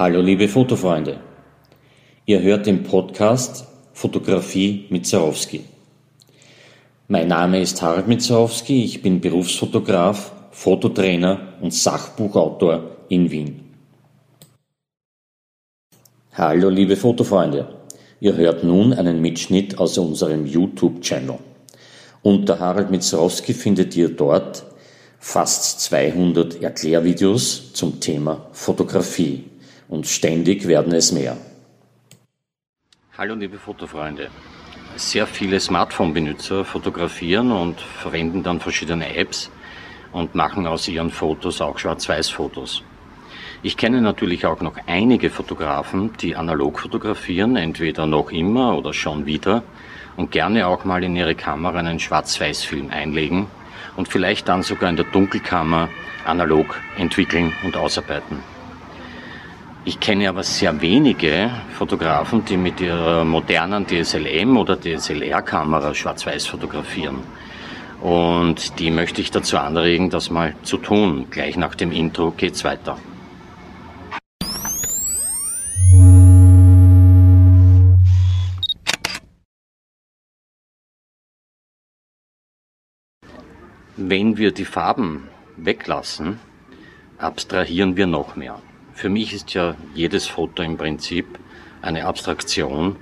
Hallo liebe Fotofreunde. Ihr hört den Podcast Fotografie mit Zarowski. Mein Name ist Harald Mitzarowski, ich bin Berufsfotograf, Fototrainer und Sachbuchautor in Wien. Hallo liebe Fotofreunde. Ihr hört nun einen Mitschnitt aus unserem YouTube-Channel. Unter Harald Mitzarowski findet ihr dort fast 200 Erklärvideos zum Thema Fotografie und ständig werden es mehr. Hallo liebe Fotofreunde. Sehr viele Smartphone-Benutzer fotografieren und verwenden dann verschiedene Apps und machen aus ihren Fotos auch Schwarz-Weiß-Fotos. Ich kenne natürlich auch noch einige Fotografen, die analog fotografieren, entweder noch immer oder schon wieder und gerne auch mal in ihre Kamera einen Schwarz-Weiß-Film einlegen und vielleicht dann sogar in der Dunkelkammer analog entwickeln und ausarbeiten. Ich kenne aber sehr wenige Fotografen, die mit ihrer modernen DSLM oder DSLR-Kamera schwarz-weiß fotografieren. Und die möchte ich dazu anregen, das mal zu tun. Gleich nach dem Intro geht's weiter. Wenn wir die Farben weglassen, abstrahieren wir noch mehr. Für mich ist ja jedes Foto im Prinzip eine Abstraktion,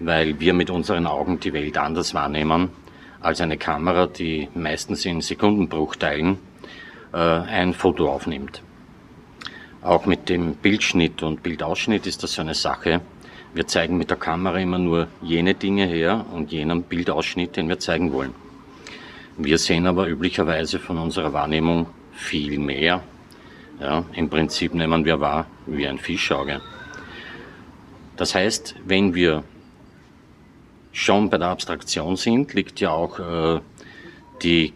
weil wir mit unseren Augen die Welt anders wahrnehmen als eine Kamera, die meistens in Sekundenbruchteilen äh, ein Foto aufnimmt. Auch mit dem Bildschnitt und Bildausschnitt ist das so eine Sache. Wir zeigen mit der Kamera immer nur jene Dinge her und jenen Bildausschnitt, den wir zeigen wollen. Wir sehen aber üblicherweise von unserer Wahrnehmung viel mehr ja, Im Prinzip nehmen wir wahr wie ein Fischauge. Das heißt, wenn wir schon bei der Abstraktion sind, liegt ja auch äh, die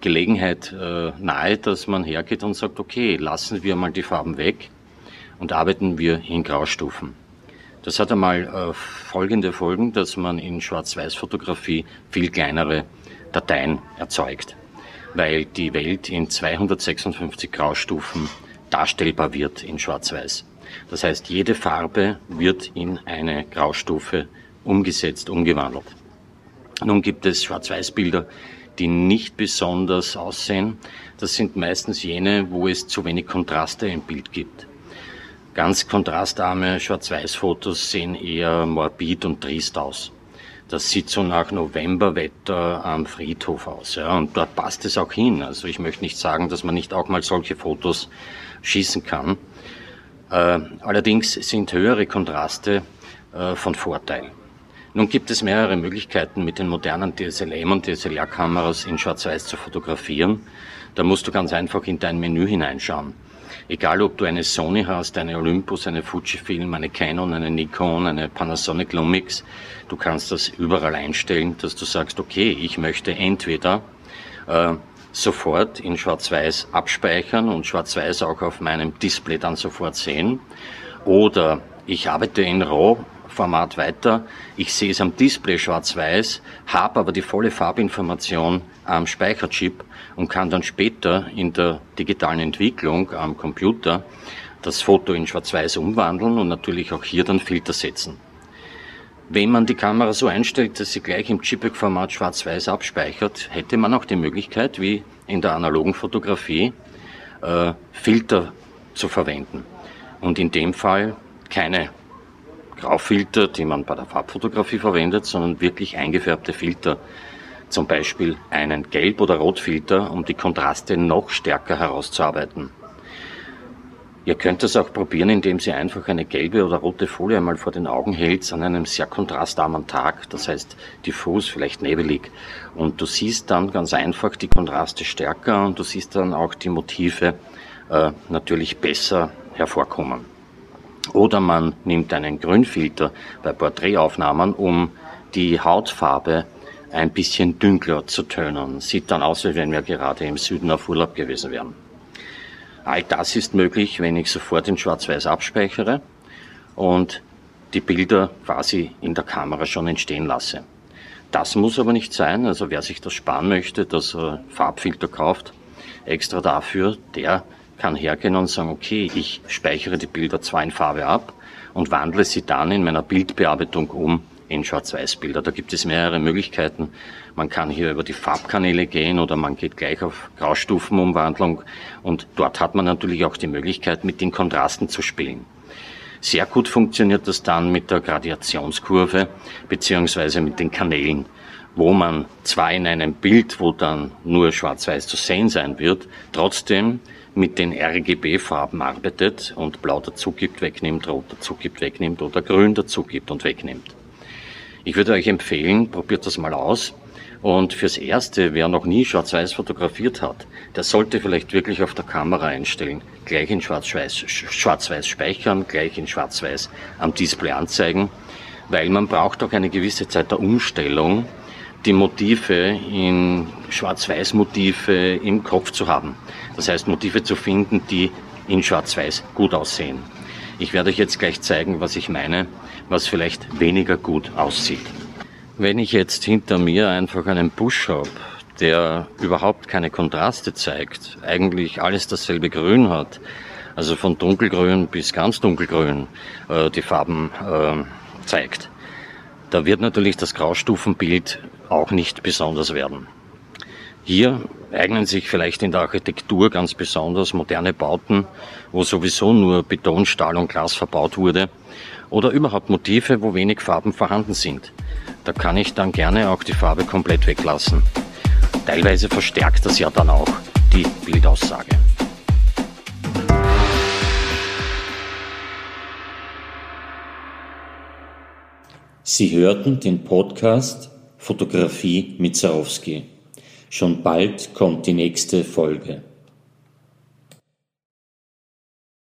Gelegenheit äh, nahe, dass man hergeht und sagt, okay, lassen wir mal die Farben weg und arbeiten wir in Graustufen. Das hat einmal äh, folgende Folgen, dass man in Schwarz-Weiß-Fotografie viel kleinere Dateien erzeugt, weil die Welt in 256 Graustufen darstellbar wird in Schwarz-Weiß. Das heißt, jede Farbe wird in eine Graustufe umgesetzt, umgewandelt. Nun gibt es Schwarz-Weiß-Bilder, die nicht besonders aussehen. Das sind meistens jene, wo es zu wenig Kontraste im Bild gibt. Ganz kontrastarme Schwarz-Weiß-Fotos sehen eher morbid und trist aus. Das sieht so nach Novemberwetter am Friedhof aus. Ja, und dort passt es auch hin. Also ich möchte nicht sagen, dass man nicht auch mal solche Fotos schießen kann. Äh, allerdings sind höhere Kontraste äh, von Vorteil. Nun gibt es mehrere Möglichkeiten, mit den modernen DSLM und DSLR-Kameras in Schwarz-Weiß zu fotografieren. Da musst du ganz einfach in dein Menü hineinschauen. Egal, ob du eine Sony hast, eine Olympus, eine Fujifilm, eine Canon, eine Nikon, eine Panasonic Lumix, du kannst das überall einstellen, dass du sagst, okay, ich möchte entweder äh, sofort in Schwarz-Weiß abspeichern und Schwarz-Weiß auch auf meinem Display dann sofort sehen. Oder ich arbeite in RAW-Format weiter, ich sehe es am Display schwarz-weiß, habe aber die volle Farbinformation am Speicherchip und kann dann später in der digitalen Entwicklung am Computer das Foto in schwarz-weiß umwandeln und natürlich auch hier dann Filter setzen. Wenn man die Kamera so einstellt, dass sie gleich im JPEG-Format schwarz-weiß abspeichert, hätte man auch die Möglichkeit, wie in der analogen Fotografie, äh, Filter zu verwenden. Und in dem Fall keine Graufilter, die man bei der Farbfotografie verwendet, sondern wirklich eingefärbte Filter. Zum Beispiel einen Gelb- oder Rotfilter, um die Kontraste noch stärker herauszuarbeiten. Ihr könnt es auch probieren, indem Sie einfach eine gelbe oder rote Folie einmal vor den Augen hält an einem sehr kontrastarmen Tag, das heißt diffus, vielleicht nebelig. Und du siehst dann ganz einfach die Kontraste stärker und du siehst dann auch die Motive äh, natürlich besser hervorkommen. Oder man nimmt einen Grünfilter bei Porträtaufnahmen, um die Hautfarbe ein bisschen dünkler zu tönen. Sieht dann aus, als wenn wir gerade im Süden auf Urlaub gewesen wären. All das ist möglich, wenn ich sofort in Schwarz-Weiß abspeichere und die Bilder quasi in der Kamera schon entstehen lasse. Das muss aber nicht sein. Also wer sich das sparen möchte, dass er Farbfilter kauft, extra dafür, der kann hergehen und sagen, okay, ich speichere die Bilder zwar in Farbe ab und wandle sie dann in meiner Bildbearbeitung um in Schwarz-Weiß-Bilder. Da gibt es mehrere Möglichkeiten. Man kann hier über die Farbkanäle gehen oder man geht gleich auf Graustufenumwandlung und dort hat man natürlich auch die Möglichkeit, mit den Kontrasten zu spielen. Sehr gut funktioniert das dann mit der Gradiationskurve beziehungsweise mit den Kanälen, wo man zwar in einem Bild, wo dann nur schwarz-weiß zu sehen sein wird, trotzdem mit den RGB-Farben arbeitet und blau dazu gibt, wegnimmt, rot dazu gibt, wegnimmt oder grün dazu gibt und wegnimmt. Ich würde euch empfehlen, probiert das mal aus. Und fürs Erste, wer noch nie Schwarz-Weiß fotografiert hat, der sollte vielleicht wirklich auf der Kamera einstellen, gleich in Schwarz-Weiß Schwarz speichern, gleich in Schwarz-Weiß am Display anzeigen, weil man braucht auch eine gewisse Zeit der Umstellung, die Motive in Schwarz-Weiß-Motive im Kopf zu haben. Das heißt, Motive zu finden, die in Schwarz-Weiß gut aussehen. Ich werde euch jetzt gleich zeigen, was ich meine, was vielleicht weniger gut aussieht. Wenn ich jetzt hinter mir einfach einen Busch habe, der überhaupt keine Kontraste zeigt, eigentlich alles dasselbe Grün hat, also von dunkelgrün bis ganz dunkelgrün äh, die Farben äh, zeigt, da wird natürlich das Graustufenbild auch nicht besonders werden. Hier eignen sich vielleicht in der Architektur ganz besonders moderne Bauten, wo sowieso nur Beton, Stahl und Glas verbaut wurde, oder überhaupt Motive, wo wenig Farben vorhanden sind. Da kann ich dann gerne auch die Farbe komplett weglassen. Teilweise verstärkt das ja dann auch die Bildaussage. Sie hörten den Podcast Fotografie mit Zarowski. Schon bald kommt die nächste Folge.